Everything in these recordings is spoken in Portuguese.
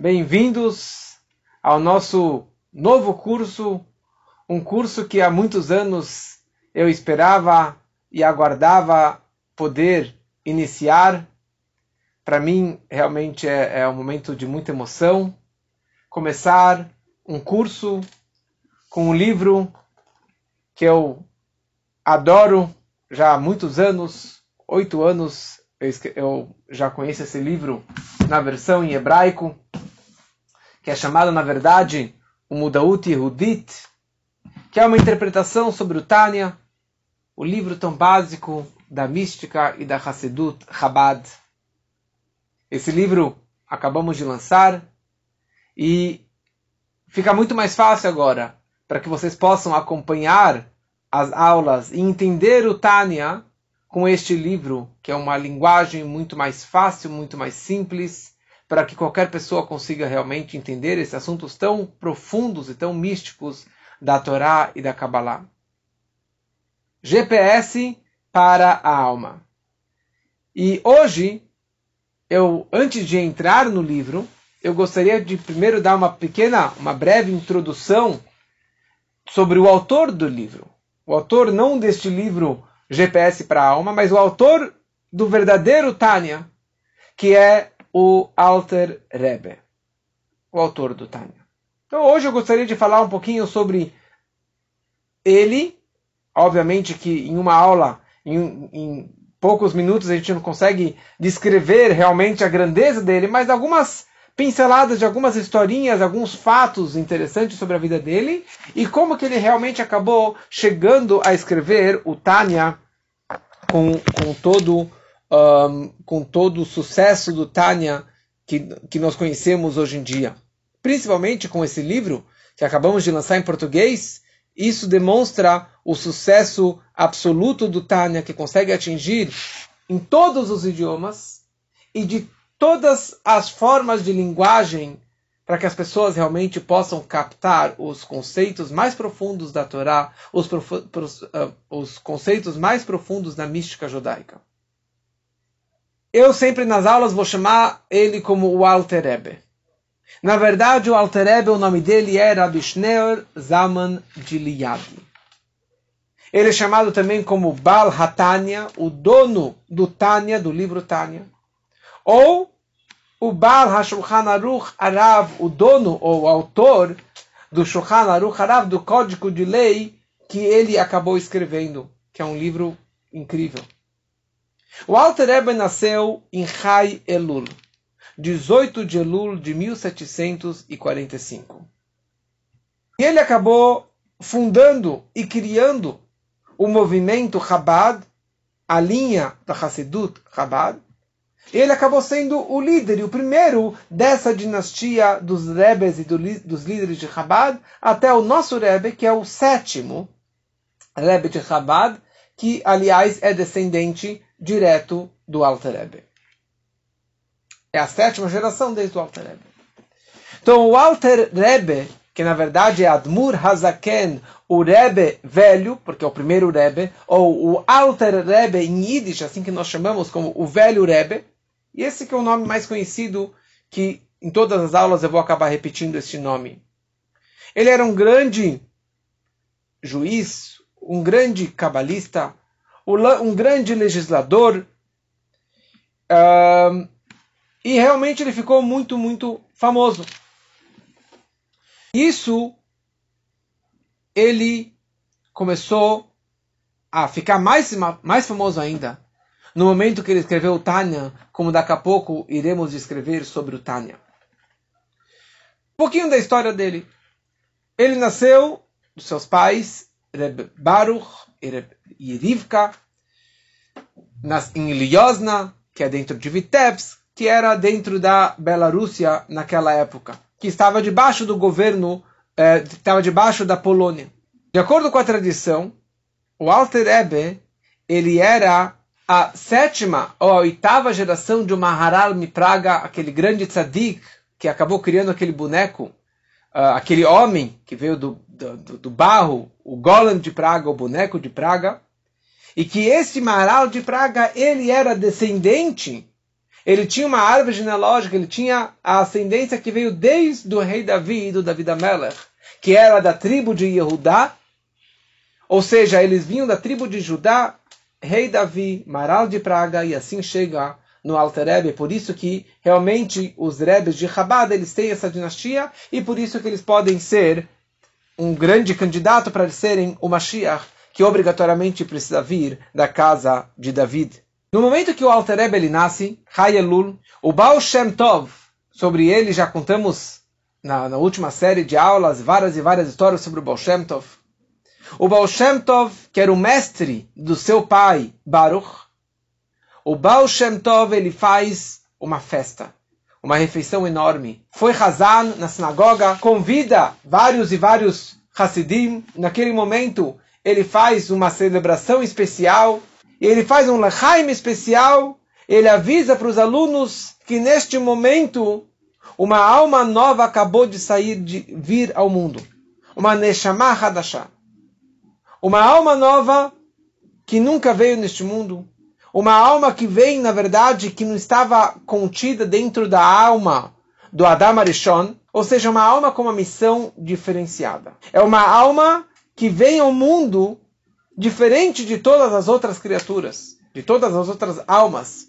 Bem-vindos ao nosso novo curso, um curso que há muitos anos eu esperava e aguardava poder iniciar. Para mim, realmente é, é um momento de muita emoção. Começar um curso com um livro que eu adoro já há muitos anos, oito anos eu já conheço esse livro na versão em hebraico, que é chamado, na verdade, o Mudaut Yehudit, que é uma interpretação sobre o Tânia, o livro tão básico da mística e da Hassedut Chabad. Esse livro acabamos de lançar e fica muito mais fácil agora para que vocês possam acompanhar as aulas e entender o Tânia com este livro, que é uma linguagem muito mais fácil, muito mais simples, para que qualquer pessoa consiga realmente entender esses assuntos tão profundos e tão místicos da Torá e da Kabbalah. GPS para a alma. E hoje, eu antes de entrar no livro, eu gostaria de primeiro dar uma pequena, uma breve introdução sobre o autor do livro. O autor não deste livro GPS para a alma, mas o autor do verdadeiro Tânia, que é o Alter Rebbe, o autor do Tânia. Então hoje eu gostaria de falar um pouquinho sobre ele, obviamente que em uma aula, em, em poucos minutos a gente não consegue descrever realmente a grandeza dele, mas algumas pinceladas de algumas historinhas, alguns fatos interessantes sobre a vida dele e como que ele realmente acabou chegando a escrever o Tânia com, com todo um, com todo o sucesso do Tânia que, que nós conhecemos hoje em dia. Principalmente com esse livro que acabamos de lançar em português, isso demonstra o sucesso absoluto do Tânia, que consegue atingir em todos os idiomas e de todas as formas de linguagem para que as pessoas realmente possam captar os conceitos mais profundos da Torá, os, uh, os conceitos mais profundos da mística judaica. Eu sempre nas aulas vou chamar ele como o Alter Rebbe. Na verdade, o Alter Rebbe, o nome dele era Abishneur Zaman Gileadi. Ele é chamado também como Bal Hatania, o dono do Tânia, do livro Tânia ou o Baal HaShulchan Aruch Arav, o dono ou autor do Shulchan Aruch Arav, do Código de Lei, que ele acabou escrevendo, que é um livro incrível. O Alter Rebbe nasceu em Chai Elul, 18 de Elul de 1745. E ele acabou fundando e criando o movimento Chabad, a linha da Hassedut Chabad, ele acabou sendo o líder o primeiro dessa dinastia dos Rebes e do, dos líderes de Chabad, até o nosso Rebbe, que é o sétimo Rebbe de Chabad, que, aliás, é descendente direto do Alter Rebbe. É a sétima geração desde o Alter Rebbe. Então, o Alter Rebbe, que na verdade é Admur Hazaken, o Rebbe velho, porque é o primeiro Rebbe, ou o Alter Rebbe em Yiddish, assim que nós chamamos como o velho Rebbe, e esse que é o nome mais conhecido, que em todas as aulas eu vou acabar repetindo este nome. Ele era um grande juiz, um grande cabalista, um grande legislador, uh, e realmente ele ficou muito, muito famoso. Isso ele começou a ficar mais, mais famoso ainda no momento que ele escreveu o Tânia, como daqui a pouco iremos descrever sobre o Tânia. Um pouquinho da história dele. Ele nasceu dos seus pais, Reb Baruch e Reb Yerivka, em Lyozna, que é dentro de Vitebsk, que era dentro da Bielorrússia naquela época, que estava debaixo do governo, eh, estava debaixo da Polônia. De acordo com a tradição, o Alter Ebe, ele era a sétima ou a oitava geração de Maharal Mipraga, aquele grande tzadik que acabou criando aquele boneco, uh, aquele homem que veio do, do, do, barro, o golem de Praga, o boneco de Praga, e que esse Maharal de Praga, ele era descendente, Ele tinha uma árvore genealógica, ele tinha a ascendência que veio desde o rei Davi e do Davi Amelech, que era da tribo de Yehudá, ou seja, eles vinham da tribo de Judá, rei Davi, Maral de Praga, e assim chega no Alter Rebbe, por isso que realmente os Rebes de Chabad, eles têm essa dinastia, e por isso que eles podem ser um grande candidato para serem o Mashiach, que obrigatoriamente precisa vir da casa de David. No momento que o Alter Rebbe ele nasce, Hayelul, o Baal Shem Tov, sobre ele já contamos na, na, última série de aulas várias e várias histórias sobre o Baal Shem Tov. O Baal Shem Tov, que era o mestre do seu pai Baruch, o Baal Shem Tov ele faz uma festa, uma refeição enorme. Foi Hazan na sinagoga, convida vários e vários Hasidim. Naquele momento ele faz uma celebração especial ele faz um lechaim especial, ele avisa para os alunos que neste momento uma alma nova acabou de sair, de vir ao mundo. Uma Neshama Hadashah. Uma alma nova que nunca veio neste mundo. Uma alma que vem, na verdade, que não estava contida dentro da alma do Adam Arishon, ou seja, uma alma com uma missão diferenciada. É uma alma que vem ao mundo diferente de todas as outras criaturas, de todas as outras almas,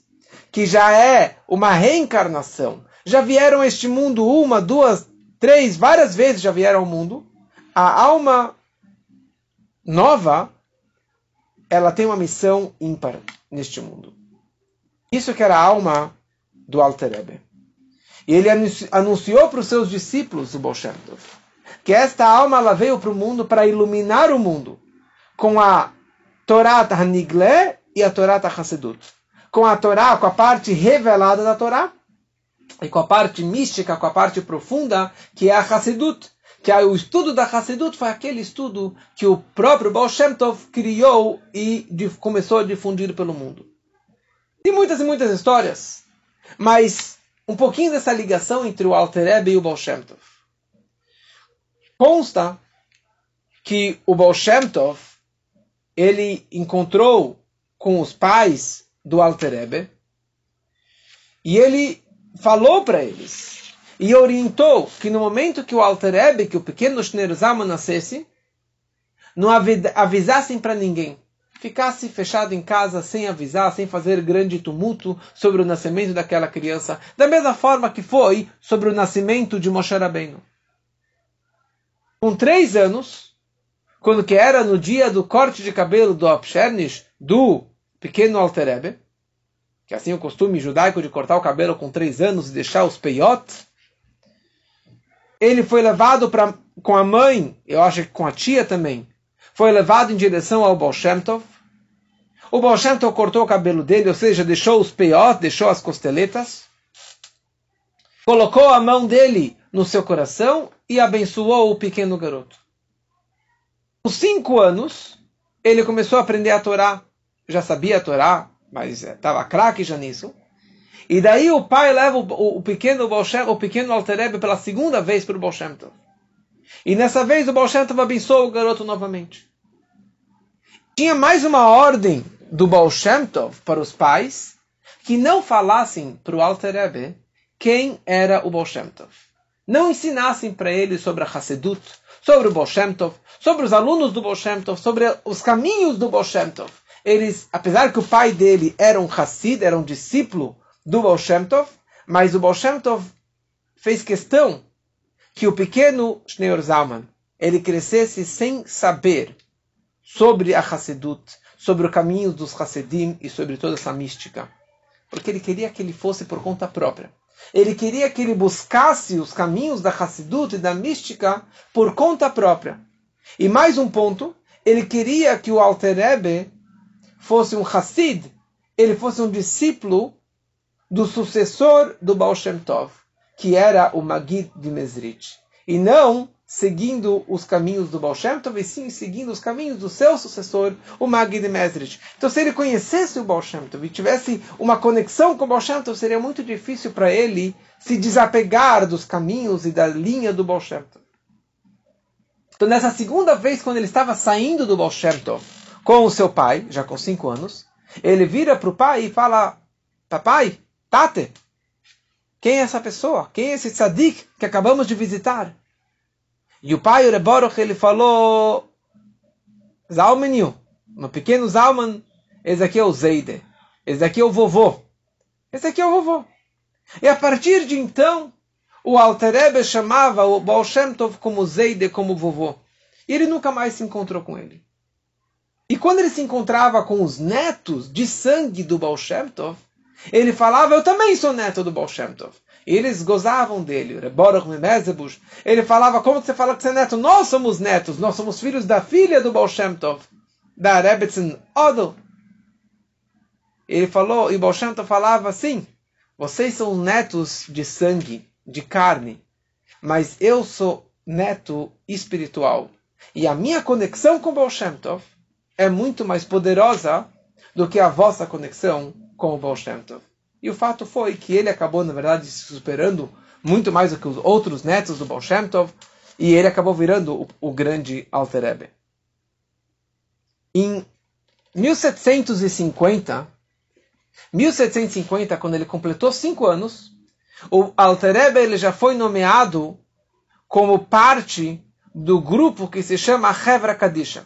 que já é uma reencarnação, já vieram a este mundo uma, duas, três, várias vezes já vieram ao mundo, a alma nova, ela tem uma missão ímpar neste mundo. Isso que era a alma do Alter Rebbe. E ele anunciou para os seus discípulos, o Baal que esta alma ela veio para o mundo para iluminar o mundo com a Torá Hanigle e a Torá Hassedut. Com a Torá, com a parte revelada da Torá, e com a parte mística, com a parte profunda, que é a Hassedut. Que o estudo da Hassedut foi aquele estudo que o próprio Baal Shem Tov criou e começou a difundir pelo mundo. Tem muitas e muitas histórias, mas um pouquinho dessa ligação entre o Alter Rebbe e o Baal Shem Tov. Consta que o Baal Shem Tov ele encontrou com os pais do Alter Rebbe e ele falou para eles e orientou que no momento que o Alter Rebbe, que o pequeno Shnerzama nascesse, não avisassem para ninguém. Ficasse fechado em casa sem avisar, sem fazer grande tumulto sobre o nascimento daquela criança, da mesma forma que foi sobre o nascimento de Moshe Rabbeinu. Com três anos, quando que era no dia do corte de cabelo do Apshernish, do pequeno Alterebe, que assim é o costume judaico de cortar o cabelo com três anos e deixar os peiot, ele foi levado pra, com a mãe, eu acho que com a tia também, foi levado em direção ao Baal Tov. O Baal Tov cortou o cabelo dele, ou seja, deixou os peiot, deixou as costeletas, colocou a mão dele no seu coração e abençoou o pequeno garoto. Com cinco anos, ele começou a aprender a Torá. Já sabia a Torá, mas estava craque já nisso. E daí o pai leva o, pequeno Bolshem, o pequeno Alterebe pela segunda vez para o Bolshem E nessa vez o Bolshem abençoou o garoto novamente. Tinha mais uma ordem do Baal para os pais que não falassem para o Alterebe quem era o Baal Não ensinassem para ele sobre a Hassedut, sobre o Baal sobre os alunos do Baal sobre os caminhos do Baal Eles, apesar que o pai dele era um Hassid, era um discípulo do Baal mas o Baal fez questão que o pequeno Schneur Zalman ele crescesse sem saber sobre a Hassedut, sobre o caminho dos Hassidim e sobre toda essa mística. Porque ele queria que ele fosse por conta própria. Ele queria que ele buscasse os caminhos da Hassidut e da mística por conta própria. E mais um ponto, ele queria que o Alter Rebbe fosse um Hassid, ele fosse um discípulo do sucessor do Baal Shem Tov, que era o Magid de Mesrit. E não seguindo os caminhos do Baal Shem Tov, e sim seguindo os caminhos do seu sucessor, o Magid Mesrit. Então, se ele conhecesse o Baal Shem Tov e tivesse uma conexão com o Baal Shem Tov, seria muito difícil para ele se desapegar dos caminhos e da linha do Baal Shem Tov. Então, nessa segunda vez, quando ele estava saindo do Baal Shem Tov com o seu pai, já com cinco anos, ele vira para o pai e fala, papai, Tate, quem é essa pessoa? Quem é esse tzadik que acabamos de visitar? E o pai, o Reboroch, ele falou, Zalmeniu, um pequeno Zalman, esse aqui é o Zeide, esse aqui é o vovô, esse aqui é o vovô. E a partir de então, o Alter chamava o Baal Shem Tov como Zeide, como vovô. E ele nunca mais se encontrou com ele. E quando ele se encontrava com os netos de sangue do Baal Shem Tov, ele falava, eu também sou neto do Baal Shem Tov. E eles gozavam dele. Ele falava, como você fala que você é neto? Nós somos netos, nós somos filhos da filha do Baal Shem Tov, da Rebbetzin Odel. Ele falou, e Baal Shem Tov falava assim, vocês são netos de sangue, de carne, mas eu sou neto espiritual. E a minha conexão com Baal Shem Tov é muito mais poderosa do que a vossa conexão com o Baal Shem Tov. E o fato foi que ele acabou, na verdade, se superando muito mais do que os outros netos do Baal Shem Tov, e ele acabou virando o, o grande Alter Rebbe. Em 1750, 1750, quando ele completou cinco anos, o Alter Rebbe ele já foi nomeado como parte do grupo que se chama Hevra Kadisha.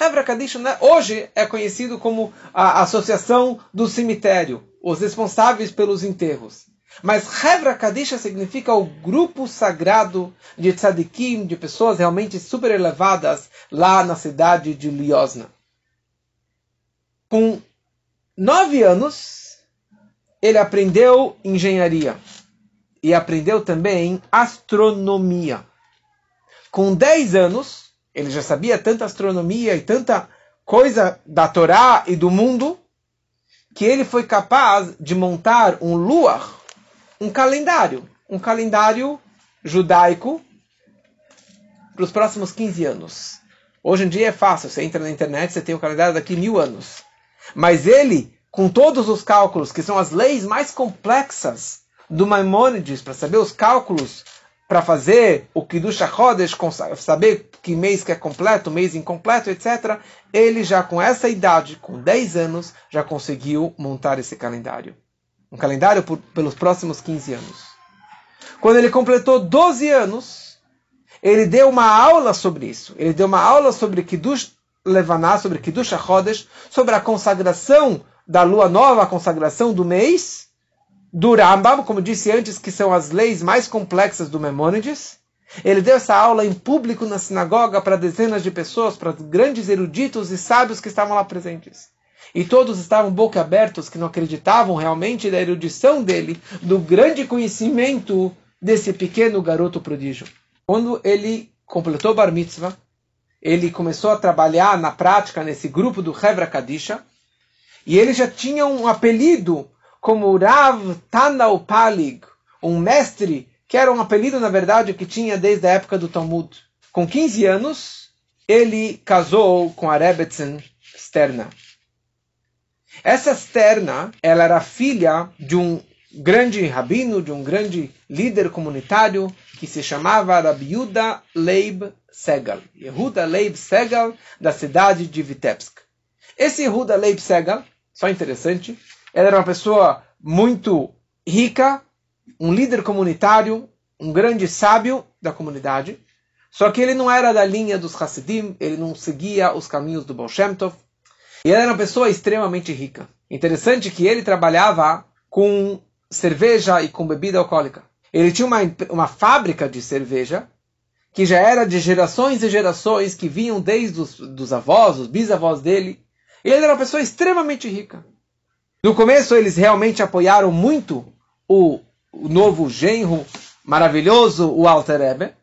Hevra Kadisha né, hoje é conhecido como a Associação do Cemitério, os responsáveis pelos enterros. Mas Hevra Kadisha significa o grupo sagrado de tzadikim, de pessoas realmente super elevadas lá na cidade de Liosna. Com nove anos, ele aprendeu engenharia e aprendeu também astronomia. Com 10 anos, ele já sabia tanta astronomia e tanta coisa da Torá e do mundo, que ele foi capaz de montar um luar, um calendário, um calendário judaico para os próximos 15 anos. Hoje em dia é fácil, você entra na internet, você tem o calendário daqui mil anos. Mas ele, com todos os cálculos, que são as leis mais complexas do Maimônides para saber os cálculos para fazer o Kiddush HaChodesh, saber que mês que é completo, mês incompleto, etc. Ele já com essa idade, com 10 anos, já conseguiu montar esse calendário. Um calendário por, pelos próximos 15 anos. Quando ele completou 12 anos, ele deu uma aula sobre isso. Ele deu uma aula sobre Kiddush Levaná, sobre Kiddush HaChodesh, sobre a consagração da lua nova, a consagração do mês, do Rambam, como disse antes, que são as leis mais complexas do Memônides. Ele deu essa aula em público na sinagoga para dezenas de pessoas, para grandes eruditos e sábios que estavam lá presentes. E todos estavam boca abertos, que não acreditavam realmente da erudição dele, do grande conhecimento desse pequeno garoto prodígio. Quando ele completou Bar Mitzvah, ele começou a trabalhar na prática nesse grupo do Hevra Kadisha, e ele já tinha um apelido como Rav Tanau Palig, um mestre que era um apelido, na verdade, que tinha desde a época do Talmud. Com 15 anos, ele casou com a Rebetzin Sterna. Essa Sterna, ela era filha de um grande rabino, de um grande líder comunitário que se chamava Rabiuda Leib Segal. Yehuda Leib Segal, da cidade de Vitebsk. Esse Yehuda Leib Segal, só interessante, ele era uma pessoa muito rica, um líder comunitário, um grande sábio da comunidade. Só que ele não era da linha dos Hasidim, ele não seguia os caminhos do Baal Shem Tov. E ele era uma pessoa extremamente rica. Interessante que ele trabalhava com cerveja e com bebida alcoólica. Ele tinha uma, uma fábrica de cerveja que já era de gerações e gerações que vinham desde os dos avós, os bisavós dele. E ele era uma pessoa extremamente rica. No começo eles realmente apoiaram muito o, o novo genro maravilhoso, o Alter Rebbe,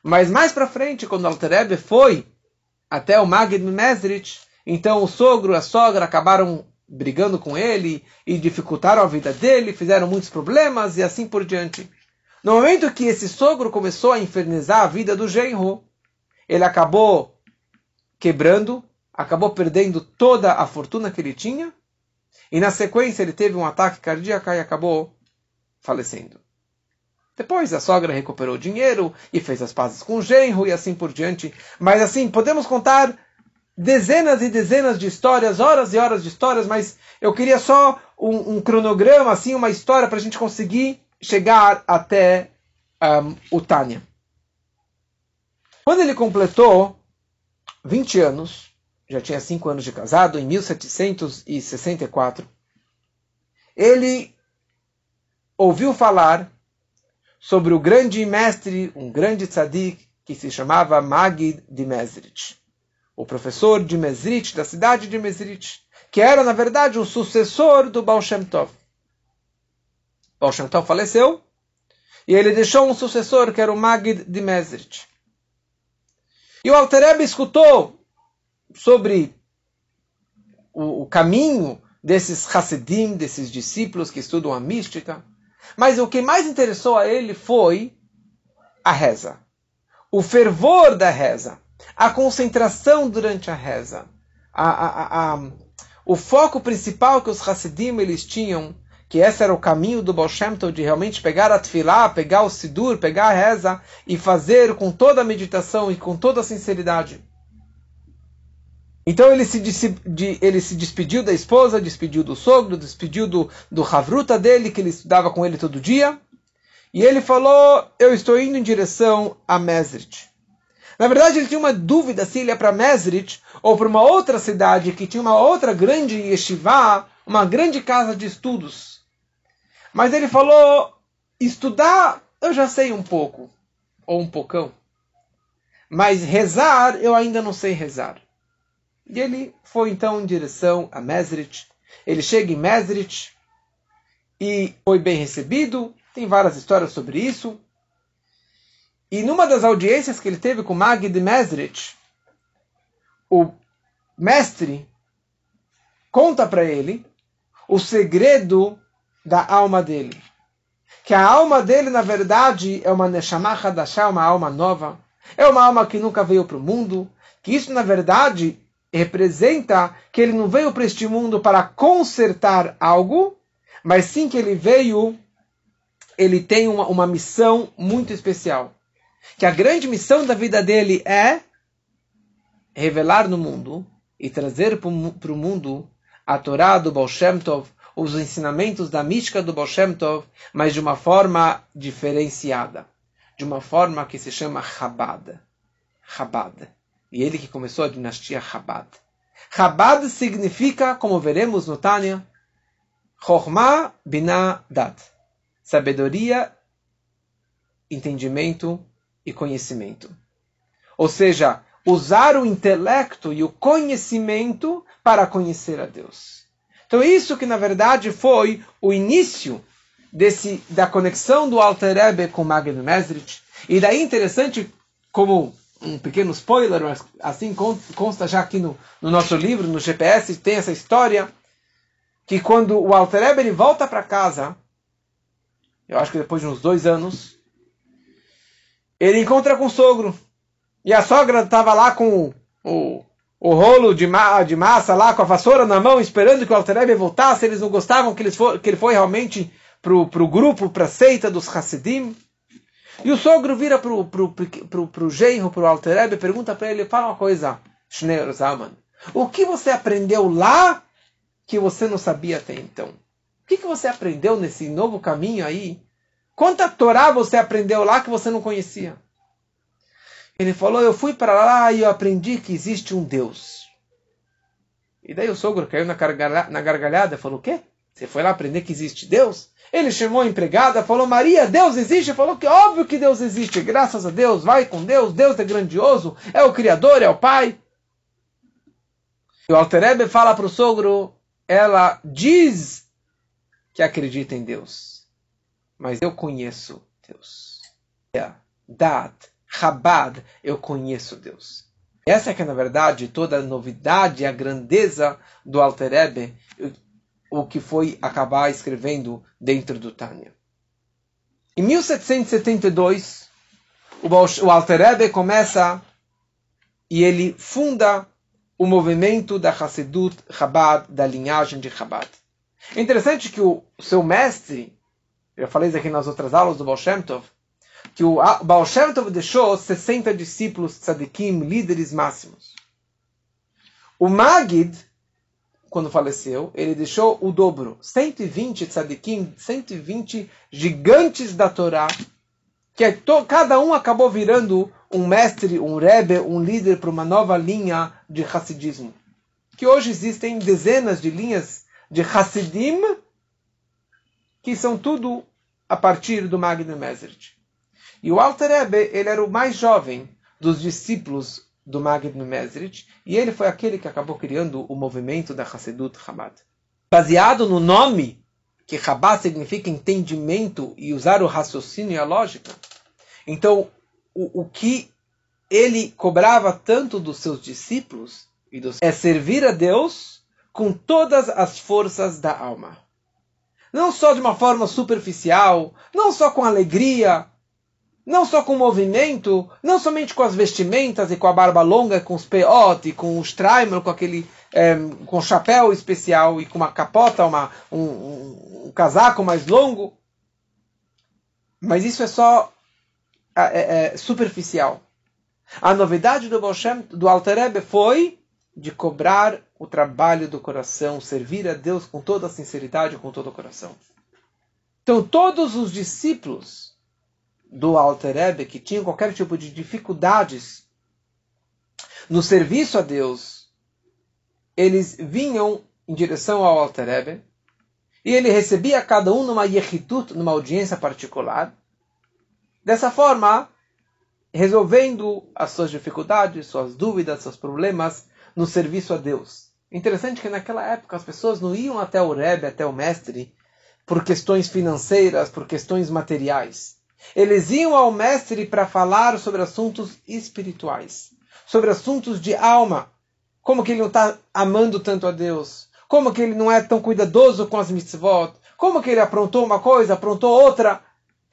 mas mais para frente, quando o Alter Rebbe foi até o Magid Mesrich, então o sogro e a sogra acabaram brigando com ele e dificultaram a vida dele, fizeram muitos problemas e assim por diante. No momento que esse sogro começou a infernizar a vida do genro, ele acabou quebrando, acabou perdendo toda a fortuna que ele tinha e na sequência ele teve um ataque cardíaco e acabou falecendo. Depois a sogra recuperou o dinheiro e fez as pazes com o genro e assim por diante. Mas assim, podemos contar dezenas e dezenas de histórias, horas e horas de histórias, mas eu queria só um, um cronograma, assim, uma história para a gente conseguir chegar até um, o Tânia. Quando ele completou 20 anos, já tinha 5 anos de casado, em 1764, ele ouviu falar sobre o grande mestre, um grande tzadik, que se chamava Magid de Mesrit o professor de Mesrit, da cidade de Mesrit, que era, na verdade, o sucessor do Baal Shem Tov. Baal Shem Tov faleceu, e ele deixou um sucessor, que era o Magid de Mesrit. E o Alter escutou sobre o, o caminho desses Hassidim, desses discípulos que estudam a mística, mas o que mais interessou a ele foi a reza, o fervor da reza a concentração durante a reza, a, a, a, o foco principal que os Hassidim eles tinham, que esse era o caminho do Baal Shem Tov, de realmente pegar a tefilá, pegar o sidur, pegar a reza e fazer com toda a meditação e com toda a sinceridade. Então ele se, ele se despediu da esposa, despediu do sogro, despediu do, do Havruta dele, que ele estudava com ele todo dia. E ele falou: Eu estou indo em direção a Mesrit. Na verdade, ele tinha uma dúvida se ele ia para Mesrit ou para uma outra cidade que tinha uma outra grande yeshiva, uma grande casa de estudos. Mas ele falou: estudar eu já sei um pouco, ou um pocão. Mas rezar eu ainda não sei rezar. E ele foi então em direção a Mesrit. Ele chega em Mesrit e foi bem recebido. Tem várias histórias sobre isso. E numa das audiências que ele teve com Magid Mesrich, o mestre conta para ele o segredo da alma dele. Que a alma dele, na verdade, é uma Neshama Hadashah, uma alma nova. É uma alma que nunca veio para o mundo. Que isso, na verdade, representa que ele não veio para este mundo para consertar algo, mas sim que ele veio, ele tem uma, uma missão muito especial que a grande missão da vida dele é revelar no mundo e trazer para o mundo a Torá do Baal Shem Tov, os ensinamentos da mística do Baal Shem Tov, mas de uma forma diferenciada, de uma forma que se chama Chabad. Chabad. E ele que começou a dinastia Chabad. Chabad significa, como veremos no Tânia, Chokhmah Binah Dat. Sabedoria, entendimento e conhecimento. Ou seja, usar o intelecto e o conhecimento para conhecer a Deus. Então isso que na verdade foi o início desse da conexão do Alter Rebbe com Magnus Mesrich. E daí interessante como um pequeno spoiler, mas assim consta já aqui no, no nosso livro, no GPS, tem essa história que quando o Alter Rebbe ele volta para casa, eu acho que depois de uns dois anos, ele encontra com o sogro. E a sogra estava lá com o, o rolo de, ma, de massa, lá com a vassoura na mão, esperando que o Alterebe voltasse. Eles não gostavam que, eles for, que ele foi realmente para o grupo, para a seita dos Hassidim. E o sogro vira para o pro, pro, pro, genro, para o Alterebe, e pergunta para ele, fala uma coisa, Schneur Zaman. O que você aprendeu lá que você não sabia até então? O que, que você aprendeu nesse novo caminho aí Quanta Torá você aprendeu lá que você não conhecia? Ele falou: Eu fui para lá e eu aprendi que existe um Deus. E daí o sogro caiu na, na gargalhada e falou: O quê? Você foi lá aprender que existe Deus? Ele chamou a empregada, falou: Maria, Deus existe? Falou que óbvio que Deus existe, graças a Deus, vai com Deus, Deus é grandioso, é o Criador, é o Pai. E o Alterebe fala para o sogro: ela diz que acredita em Deus mas eu conheço Deus. Dat, Chabad, eu conheço Deus. Essa é que é, na verdade, toda a novidade, a grandeza do Alter Ebe, o que foi acabar escrevendo dentro do Tânia. Em 1772, o Alter Ebe começa e ele funda o movimento da Hassedut Chabad, da linhagem de Chabad. É interessante que o seu mestre, eu falei isso aqui nas outras aulas do Baal Shem Tov, que o Baal Shem Tov deixou 60 discípulos tzadikim, líderes máximos. O Magid, quando faleceu, ele deixou o dobro, 120 tzadikim, 120 gigantes da Torá, que é to, cada um acabou virando um mestre, um rebbe, um líder para uma nova linha de Hassidismo. Que hoje existem dezenas de linhas de Hassidim, que são tudo a partir do Magna Meseret. E o Alter Rebbe, ele era o mais jovem dos discípulos do Magna Meseret, e ele foi aquele que acabou criando o movimento da Hassedut Chabad. Baseado no nome, que Chabad significa entendimento e usar o raciocínio e a lógica, então o, o que ele cobrava tanto dos seus discípulos e dos, é servir a Deus com todas as forças da alma. Não só de uma forma superficial, não só com alegria, não só com movimento, não somente com as vestimentas e com a barba longa, com os peote, com o strimer, com aquele é, com chapéu especial e com uma capota, uma, um, um, um casaco mais longo. Mas isso é só é, é, superficial. A novidade do Bolshem, do Alter foi de cobrar o trabalho do coração, servir a Deus com toda a sinceridade, com todo o coração. Então, todos os discípulos do Alter Rebbe que tinham qualquer tipo de dificuldades no serviço a Deus, eles vinham em direção ao Alter Rebbe e ele recebia cada um numa yechitut, numa audiência particular. Dessa forma, resolvendo as suas dificuldades, suas dúvidas, seus problemas no serviço a Deus. Interessante que naquela época as pessoas não iam até o Rebbe, até o mestre, por questões financeiras, por questões materiais. Eles iam ao mestre para falar sobre assuntos espirituais, sobre assuntos de alma. Como que ele não está amando tanto a Deus? Como que ele não é tão cuidadoso com as mitzvot? Como que ele aprontou uma coisa, aprontou outra?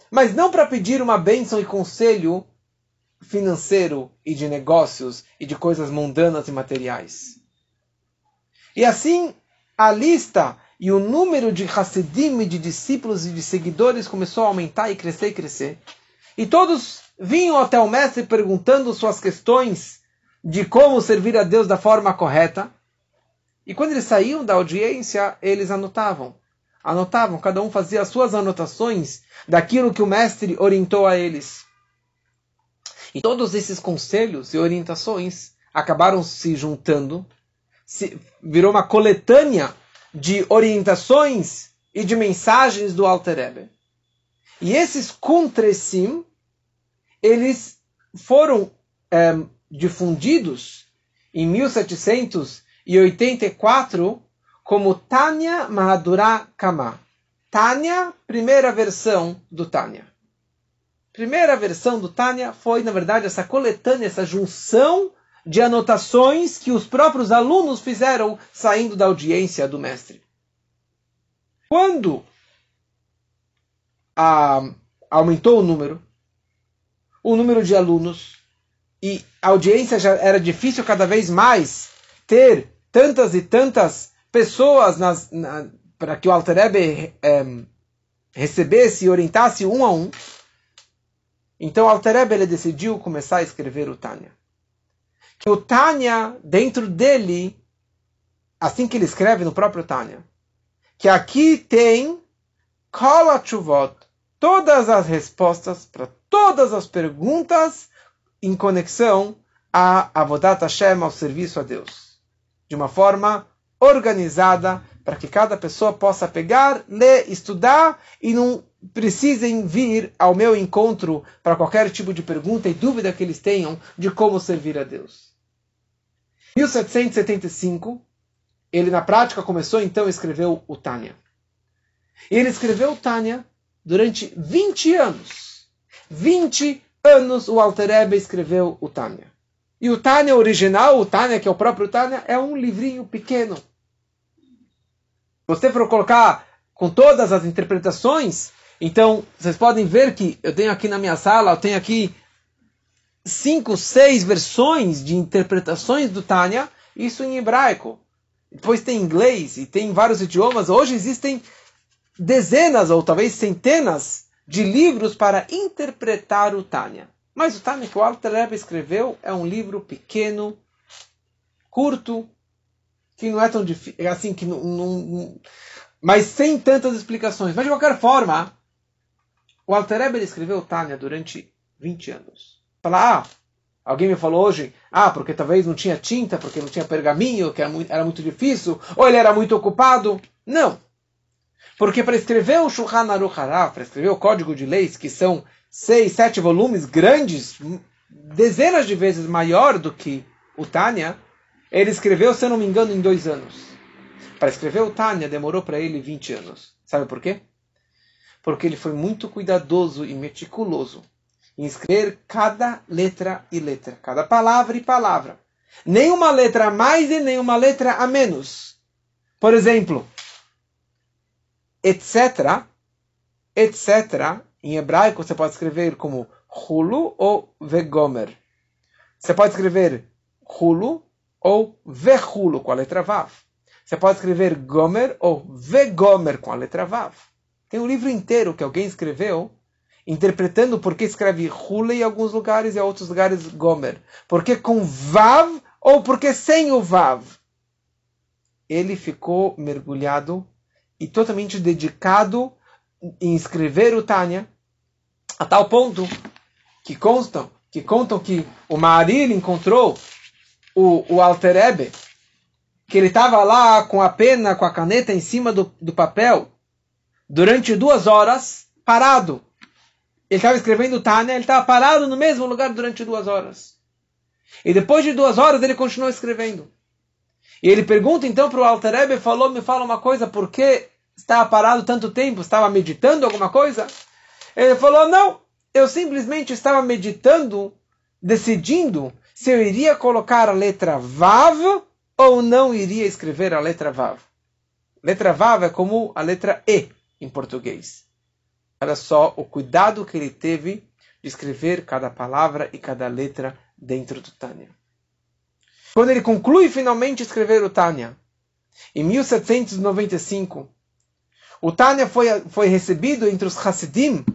Mas não para pedir uma bênção e conselho financeiro e de negócios e de coisas mundanas e materiais. E assim, a lista e o número de Hassidim, de discípulos e de seguidores começou a aumentar e crescer e crescer. E todos vinham até o mestre perguntando suas questões de como servir a Deus da forma correta. E quando eles saíam da audiência, eles anotavam. Anotavam, cada um fazia as suas anotações daquilo que o mestre orientou a eles. E todos esses conselhos e orientações acabaram se juntando, se, virou uma coletânea de orientações e de mensagens do Alter Rebbe. E esses Kuntresim, eles foram é, difundidos em 1784 como Tanya Mahadura Kama. Tanya, primeira versão do Tanya. Primeira versão do Tanya foi, na verdade, essa coletânea, essa junção de anotações que os próprios alunos fizeram saindo da audiência do mestre. Quando a, aumentou o número, o número de alunos, e a audiência já era difícil cada vez mais ter tantas e tantas pessoas na, para que o Alter Rebbe é, recebesse e orientasse um a um. Então Alter Rebbe ele decidiu começar a escrever o Tânia que o Tânia, dentro dele, assim que ele escreve no próprio Tânia, que aqui tem Kol Chuvot, todas as respostas para todas as perguntas em conexão a Avodat Hashem, ao serviço a Deus. De uma forma organizada, para que cada pessoa possa pegar, ler, estudar e não precisem vir ao meu encontro para qualquer tipo de pergunta e dúvida que eles tenham de como servir a Deus. Em 1775, ele na prática começou então a escrever o Tânia. Ele escreveu o Tânia durante 20 anos. 20 anos o Alter Rebbe escreveu o Tânia. E o Tânia original, o Tânia que é o próprio Tânia, é um livrinho pequeno. Você for colocar com todas as interpretações, então, vocês podem ver que eu tenho aqui na minha sala, eu tenho aqui cinco, seis versões de interpretações do Tânia, isso em hebraico. Depois tem inglês e tem vários idiomas. Hoje existem dezenas ou talvez centenas de livros para interpretar o Tânia. Mas o Tânia que o Alter Rebbe escreveu é um livro pequeno, curto, que não é tão difícil, assim, que não, não, mas sem tantas explicações. Mas de qualquer forma, o Alter Rebbe escreveu Tânia durante 20 anos. Fala, ah, alguém me falou hoje, ah, porque talvez não tinha tinta, porque não tinha pergaminho, que era muito, era muito difícil, ou ele era muito ocupado. Não. Porque para escrever o Shulchan Aruch para escrever o Código de Leis, que são seis, sete volumes grandes, dezenas de vezes maior do que o Tânia, ele escreveu, se eu não me engano, em dois anos. Para escrever o Tânia demorou para ele 20 anos. Sabe por quê? Porque ele foi muito cuidadoso e meticuloso em escrever cada letra e letra, cada palavra e palavra. Nenhuma letra a mais e nenhuma letra a menos. Por exemplo, etc., etc., em hebraico você pode escrever como Hulu ou Vegomer. Você pode escrever Hulu ou Vehulo com a letra Vav. Você pode escrever Gomer ou Vegomer com a letra Vav. Tem um livro inteiro que alguém escreveu interpretando por que escreve Hule em alguns lugares e em outros lugares Gomer. Por que com Vav ou por que sem o Vav. Ele ficou mergulhado e totalmente dedicado em escrever o Tânia, a tal ponto que constam que contam que o Maharil encontrou o, o Alter Ebe, que ele estava lá com a pena, com a caneta em cima do, do papel, durante duas horas, parado. Ele estava escrevendo Tânia, ele estava parado no mesmo lugar durante duas horas. E depois de duas horas ele continuou escrevendo. E ele pergunta então para o Alter Ebe, falou, me fala uma coisa, por que estava parado tanto tempo? Estava meditando alguma coisa? Ele falou, não, eu simplesmente estava meditando, decidindo se eu iria colocar a letra Vav ou não iria escrever a letra Vav. Letra Vav é como a letra E em português. Olha só o cuidado que ele teve de escrever cada palavra e cada letra dentro do Tânia. Quando ele conclui finalmente escrever o Tânia, em 1795, o Tânia foi, foi recebido entre os Hasidim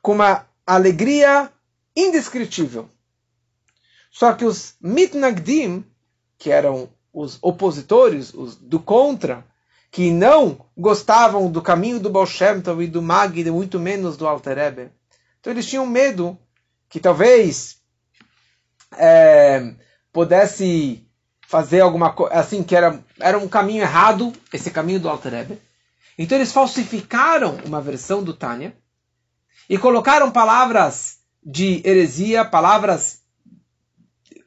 com uma alegria indescritível. Só que os mitnagdim, que eram os opositores, os do contra, que não gostavam do caminho do Baal e do Magid, muito menos do Alter Rebbe. Então eles tinham medo que talvez é, pudesse fazer alguma coisa, assim, que era, era um caminho errado, esse caminho do Alter Rebbe. Então eles falsificaram uma versão do Tânia, e colocaram palavras de heresia, palavras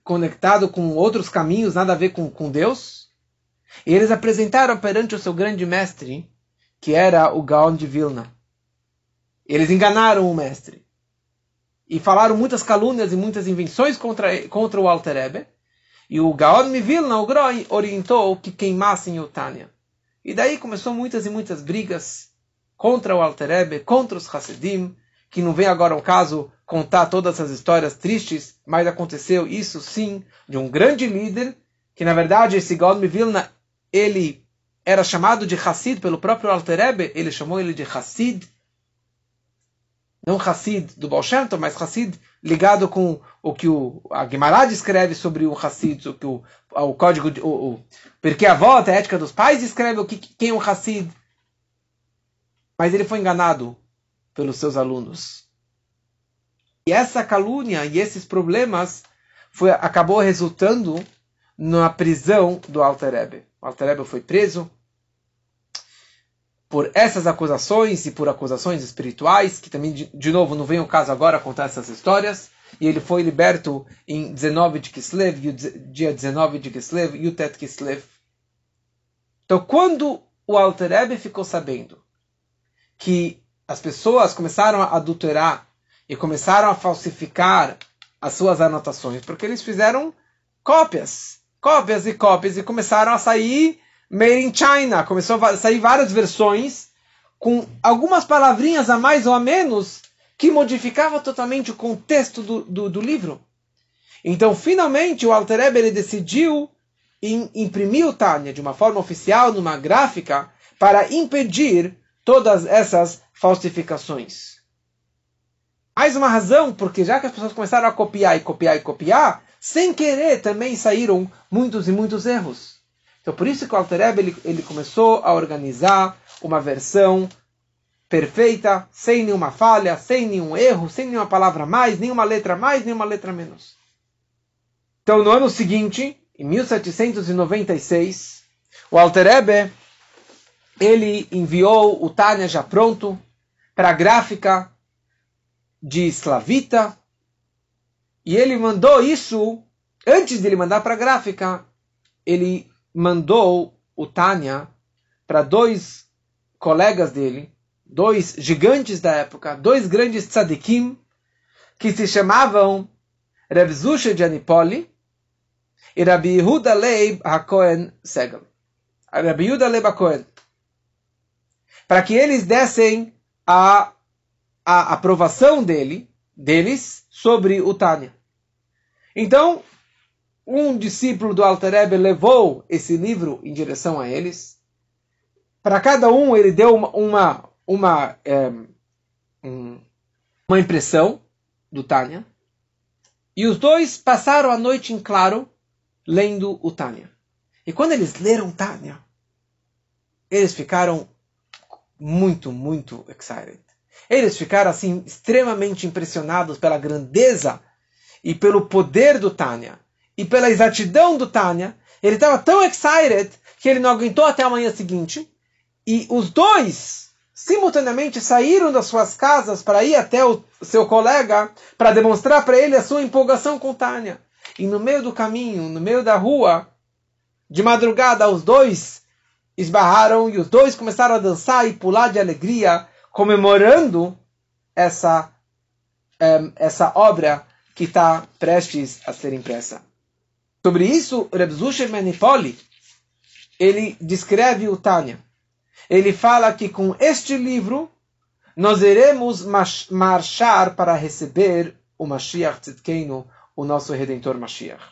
conectado com outros caminhos, nada a ver com, com Deus. E eles apresentaram perante o seu grande mestre, que era o Gaon de Vilna. Eles enganaram o mestre. E falaram muitas calúnias e muitas invenções contra, contra o Alter Ebe. E o Gaon de Vilna, o Groi, orientou que queimassem o Tânia. E daí começou muitas e muitas brigas contra o Alter Ebe, contra os Hasidim, que não vem agora um caso contar todas essas histórias tristes, mas aconteceu isso sim de um grande líder, que na verdade esse Gaon Vilna, ele era chamado de Hassid pelo próprio Alter Ebe, ele chamou ele de Hassid, não Hassid do Baal Shem Tov, mas Hassid ligado com o que o, a Guimarães escreve sobre o Hassid, o que o, o código, o, o, porque a volta, a ética dos pais, escreve o que, quem é um Hassid. Mas ele foi enganado pelos seus alunos. E essa calúnia e esses problemas foi, acabou resultando na prisão do Alter Ebe. O Alter Ebe foi preso por essas acusações e por acusações espirituais, que também, de, de novo, não vem o caso agora contar essas histórias, e ele foi liberto em 19 de Kislev, dia 19 de Kislev, Yutet Kislev. Então, quando o Alter Ebe ficou sabendo que as pessoas começaram a adulterar e começaram a falsificar as suas anotações, porque eles fizeram cópias, cópias e cópias, e começaram a sair made in China, começou a sair várias versões com algumas palavrinhas a mais ou a menos que modificava totalmente o contexto do, do, do livro. Então, finalmente, o Alter Eber decidiu imprimir o Tânia de uma forma oficial, numa gráfica, para impedir todas essas falsificações. Mais uma razão, porque já que as pessoas começaram a copiar e copiar e copiar, sem querer também saíram muitos e muitos erros. Então por isso que o Alter ele, ele começou a organizar uma versão perfeita, sem nenhuma falha, sem nenhum erro, sem nenhuma palavra mais, nenhuma letra mais, nenhuma letra menos. Então no ano seguinte, em 1796, o Alter ele enviou o Tânia já pronto para a gráfica de Slavita, e ele mandou isso, antes de ele mandar para a gráfica, ele mandou o Tânia para dois colegas dele, dois gigantes da época, dois grandes tzadikim, que se chamavam Rav Zusha de Anipoli e Rabi Yehuda Leib HaKohen Segal. Rabi Yehuda Leib HaKohen. Para que eles dessem a, a aprovação dele, deles sobre o Tânia. Então, um discípulo do Alter levou esse livro em direção a eles. Para cada um, ele deu uma, uma, uma, é, uma impressão do Tânia. E os dois passaram a noite em claro lendo o Tânia. E quando eles leram Tânia, eles ficaram muito, muito excited. Eles ficaram assim extremamente impressionados pela grandeza e pelo poder do Tânia e pela exatidão do Tânia. Ele estava tão excited que ele não aguentou até a manhã seguinte. E os dois simultaneamente saíram das suas casas para ir até o seu colega para demonstrar para ele a sua empolgação com Tânia. E no meio do caminho, no meio da rua, de madrugada, os dois esbarraram e os dois começaram a dançar e pular de alegria, comemorando essa, um, essa obra que está prestes a ser impressa. Sobre isso, Reb Zusher Menipoli, ele descreve o Tânia. Ele fala que com este livro nós iremos marchar para receber o Mashiach Tzidkenu, o nosso Redentor Mashiach.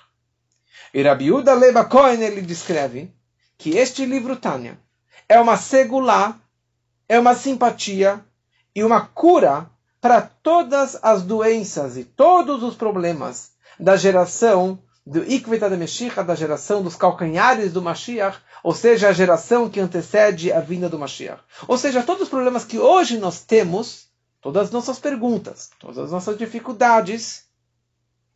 E Rabi Uda Leba Cohen, ele descreve que este livro Tânia é uma segulá, é uma simpatia e uma cura para todas as doenças e todos os problemas da geração do Ikveta de Mashiach, da geração dos calcanhares do Mashiach, ou seja, a geração que antecede a vinda do Mashiach. Ou seja, todos os problemas que hoje nós temos, todas as nossas perguntas, todas as nossas dificuldades,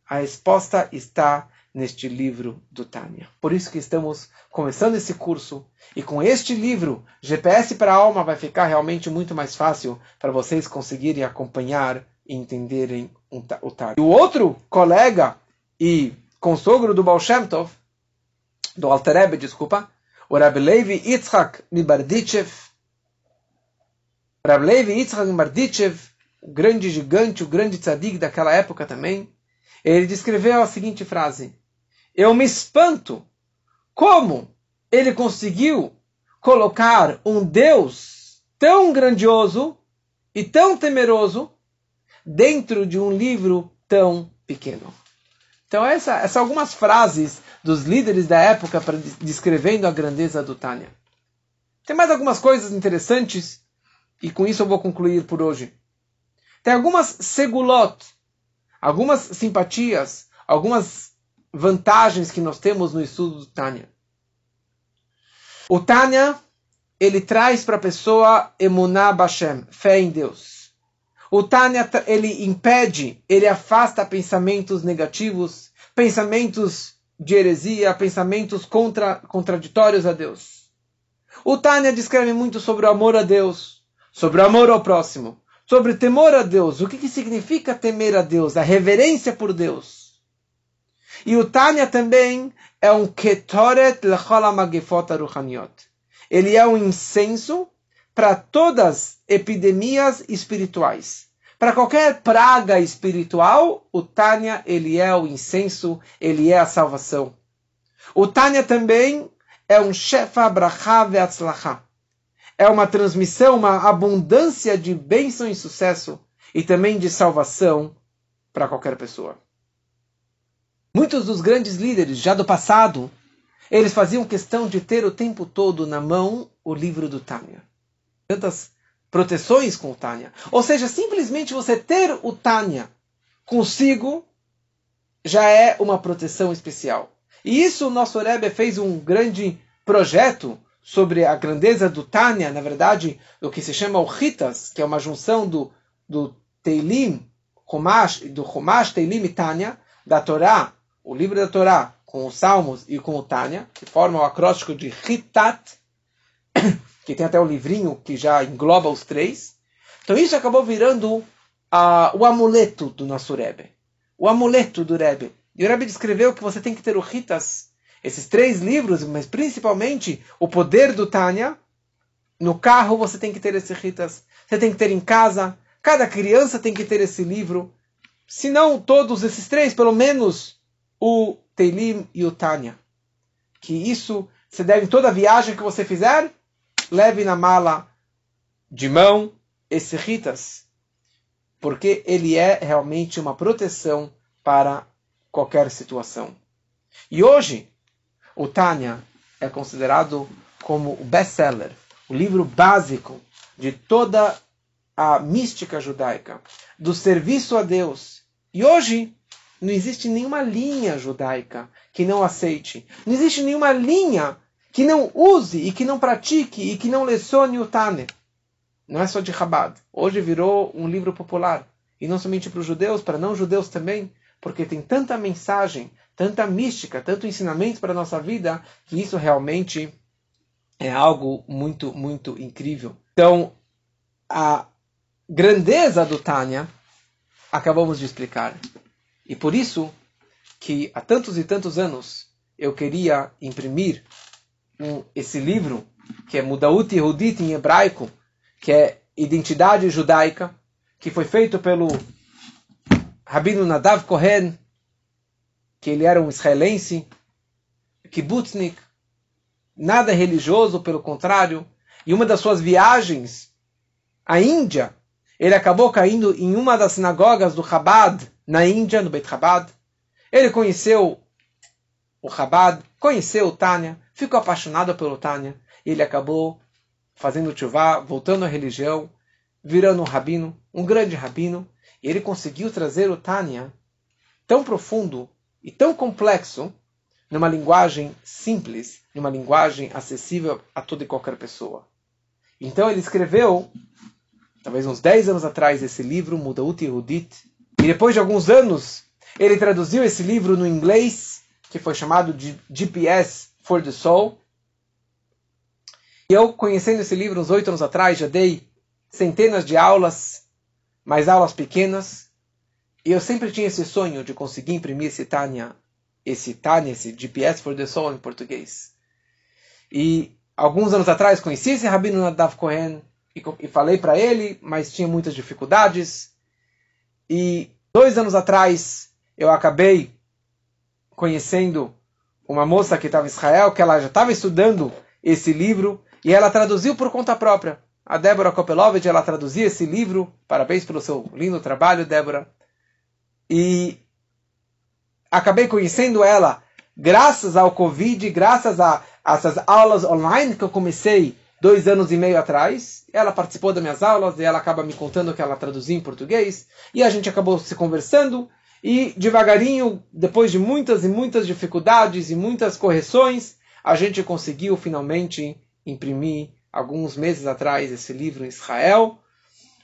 a resposta está neste livro do Tânia. Por isso que estamos começando esse curso e com este livro, GPS para a alma vai ficar realmente muito mais fácil para vocês conseguirem acompanhar e entenderem o Tânia. E o outro colega e consogro do Baal Shem Tov, do Alter Rebbe, desculpa, o Rabbi Levi Yitzhak Mibardichev, Rabbi Levi Yitzhak Mibardichev, o grande gigante, o grande tzadig daquela época também, ele descreveu a seguinte frase: Eu me espanto como ele conseguiu colocar um Deus tão grandioso e tão temeroso dentro de um livro tão pequeno. Então, essas essa algumas frases dos líderes da época para descrevendo a grandeza do Tânia. Tem mais algumas coisas interessantes e com isso eu vou concluir por hoje. Tem algumas segulot, algumas simpatias, algumas vantagens que nós temos no estudo do Tânia. O Tânia, ele traz para a pessoa emuná Bashem, fé em Deus. O Tânia, ele impede, ele afasta pensamentos negativos, pensamentos de heresia, pensamentos contra, contraditórios a Deus. O Tânia descreve muito sobre o amor a Deus, sobre o amor ao próximo, sobre temor a Deus. O que, que significa temer a Deus? A reverência por Deus. E o Tânia também é um ketoret lechol magifot. Ele é um incenso para todas epidemias espirituais. Para qualquer praga espiritual, o Tânia ele é o incenso, ele é a salvação. O Tânia também é um shefa bracha ve'atzlacha é uma transmissão, uma abundância de bênção e sucesso e também de salvação para qualquer pessoa. Muitos dos grandes líderes já do passado, eles faziam questão de ter o tempo todo na mão o livro do Tânia. Tantas proteções com o Tânia. Ou seja, simplesmente você ter o Tânia consigo já é uma proteção especial. E isso o nosso Rebbe fez um grande projeto sobre a grandeza do Tânia, na verdade, o que se chama o Ritas, que é uma junção do, do Teilim, do Humash, Teilim e Tânia, da Torá, o livro da Torá, com os Salmos e com o Tânia, que forma o acróstico de Ritat, que tem até o um livrinho que já engloba os três. Então isso acabou virando o amuleto do nosso Rebbe. O amuleto do Rebbe. E o Rebbe descreveu que você tem que ter o Ritas, esses três livros, mas principalmente o poder do Tânia. No carro você tem que ter esse Ritas. Você tem que ter em casa. Cada criança tem que ter esse livro. Se não todos esses três, pelo menos o Teilim e o Tânia. Que isso você deve, toda viagem que você fizer, leve na mala de mão esse Ritas. Porque ele é realmente uma proteção para qualquer situação. E hoje, o Tânia é considerado como o best-seller, o livro básico de toda a mística judaica, do serviço a Deus. E hoje não existe nenhuma linha judaica que não aceite. Não existe nenhuma linha que não use e que não pratique e que não lecione o Tânia. Não é só de Chabad. Hoje virou um livro popular. E não somente para os judeus, para não judeus também, porque tem tanta mensagem, tanta mística, tanto ensinamento para a nossa vida, que isso realmente é algo muito, muito incrível. Então, a grandeza do Tânia acabamos de explicar. E por isso que há tantos e tantos anos eu queria imprimir um, esse livro, que é Mudaut Yehudit em hebraico, que é Identidade Judaica, que foi feito pelo Rabino Nadav Kohen, que ele era um israelense, kibbutznik, nada religioso, pelo contrário. E uma das suas viagens à Índia, ele acabou caindo em uma das sinagogas do Chabad, na Índia, no Beit Chabad. Ele conheceu o Chabad, conheceu o Tânia, ficou apaixonado pelo Tânia, ele acabou fazendo chuvá, voltando à religião, virando um rabino, um grande rabino, e ele conseguiu trazer o Tânia tão profundo e tão complexo numa linguagem simples, numa linguagem acessível a toda e qualquer pessoa. Então ele escreveu, talvez uns 10 anos atrás, esse livro, Mudaut Yehudit, e depois de alguns anos ele traduziu esse livro no inglês, que foi chamado de GPS for the Soul. E eu, conhecendo esse livro uns oito anos atrás, já dei centenas de aulas, mais aulas pequenas, e eu sempre tinha esse sonho de conseguir imprimir esse Tânia, esse Tânia, esse GPS for the Soul em português. E alguns anos atrás conheci esse Rabino Nadav Cohen e, e falei para ele, mas tinha muitas dificuldades. E dois anos atrás eu acabei conhecendo uma moça que estava em Israel, que ela já estava estudando esse livro e ela traduziu por conta própria. A Débora Kopelovich, ela traduzia esse livro. Parabéns pelo seu lindo trabalho, Débora. E acabei conhecendo ela graças ao Covid, graças a, a essas aulas online que eu comecei dois anos e meio atrás. Ela participou das minhas aulas e ela acaba me contando que ela traduziu em português. E a gente acabou se conversando. E devagarinho, depois de muitas e muitas dificuldades e muitas correções, a gente conseguiu finalmente imprimir, alguns meses atrás, esse livro em Israel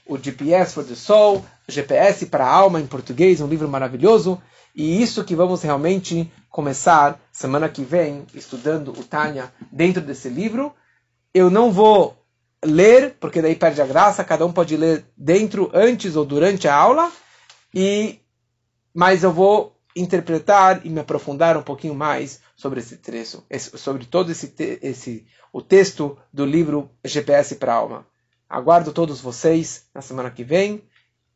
o GPS for the Soul, GPS para a alma em português, um livro maravilhoso. E isso que vamos realmente começar semana que vem, estudando o Tânia dentro desse livro. Eu não vou ler, porque daí perde a graça, cada um pode ler dentro, antes ou durante a aula, e mas eu vou interpretar e me aprofundar um pouquinho mais sobre esse trecho, sobre todo esse, esse o texto do livro GPS para a alma. Aguardo todos vocês na semana que vem.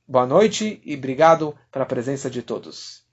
Boa noite e obrigado pela presença de todos.